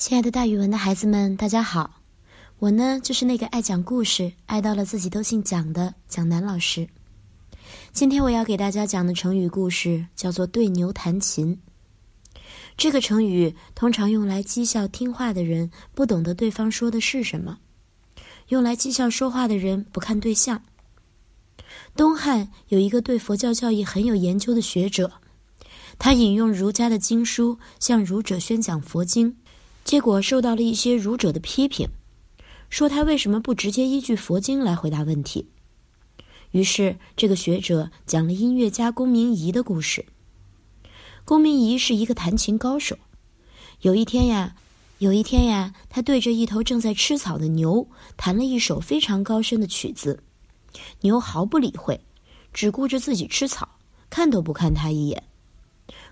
亲爱的，大语文的孩子们，大家好！我呢，就是那个爱讲故事、爱到了自己都姓蒋的蒋楠老师。今天我要给大家讲的成语故事叫做“对牛弹琴”。这个成语通常用来讥笑听话的人不懂得对方说的是什么，用来讥笑说话的人不看对象。东汉有一个对佛教教义很有研究的学者，他引用儒家的经书向儒者宣讲佛经。结果受到了一些儒者的批评，说他为什么不直接依据佛经来回答问题？于是这个学者讲了音乐家龚明仪的故事。龚明仪是一个弹琴高手。有一天呀，有一天呀，他对着一头正在吃草的牛弹了一首非常高深的曲子，牛毫不理会，只顾着自己吃草，看都不看他一眼。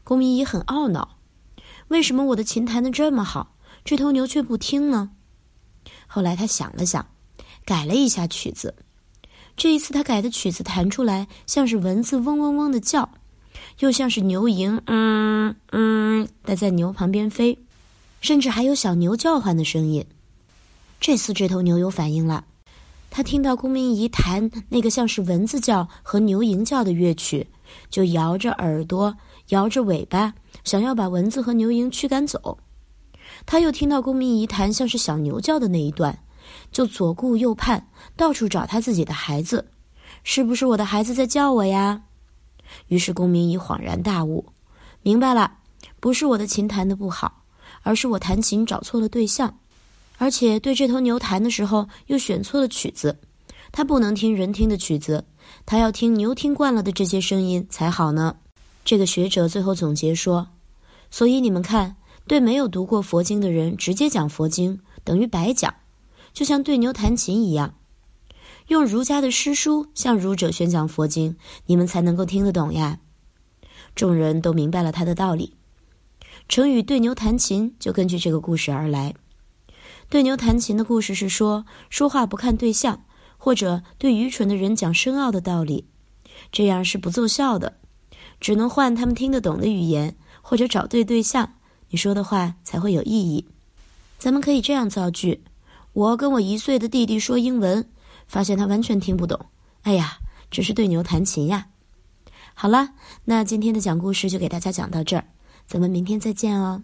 龚明仪很懊恼，为什么我的琴弹得这么好？这头牛却不听呢。后来他想了想，改了一下曲子。这一次他改的曲子弹出来，像是蚊子嗡嗡嗡的叫，又像是牛蝇嗯嗯的在牛旁边飞，甚至还有小牛叫唤的声音。这次这头牛有反应了，他听到公明仪弹那个像是蚊子叫和牛蝇叫的乐曲，就摇着耳朵，摇着尾巴，想要把蚊子和牛蝇驱赶走。他又听到公明仪弹像是小牛叫的那一段，就左顾右盼，到处找他自己的孩子，是不是我的孩子在叫我呀？于是公明仪恍然大悟，明白了，不是我的琴弹的不好，而是我弹琴找错了对象，而且对这头牛弹的时候又选错了曲子，他不能听人听的曲子，他要听牛听惯了的这些声音才好呢。这个学者最后总结说，所以你们看。对没有读过佛经的人直接讲佛经等于白讲，就像对牛弹琴一样。用儒家的诗书向儒者宣讲佛经，你们才能够听得懂呀。众人都明白了他的道理。成语“对牛弹琴”就根据这个故事而来。对牛弹琴的故事是说，说话不看对象，或者对愚蠢的人讲深奥的道理，这样是不奏效的，只能换他们听得懂的语言，或者找对对象。你说的话才会有意义。咱们可以这样造句：我跟我一岁的弟弟说英文，发现他完全听不懂。哎呀，这是对牛弹琴呀！好了，那今天的讲故事就给大家讲到这儿，咱们明天再见哦。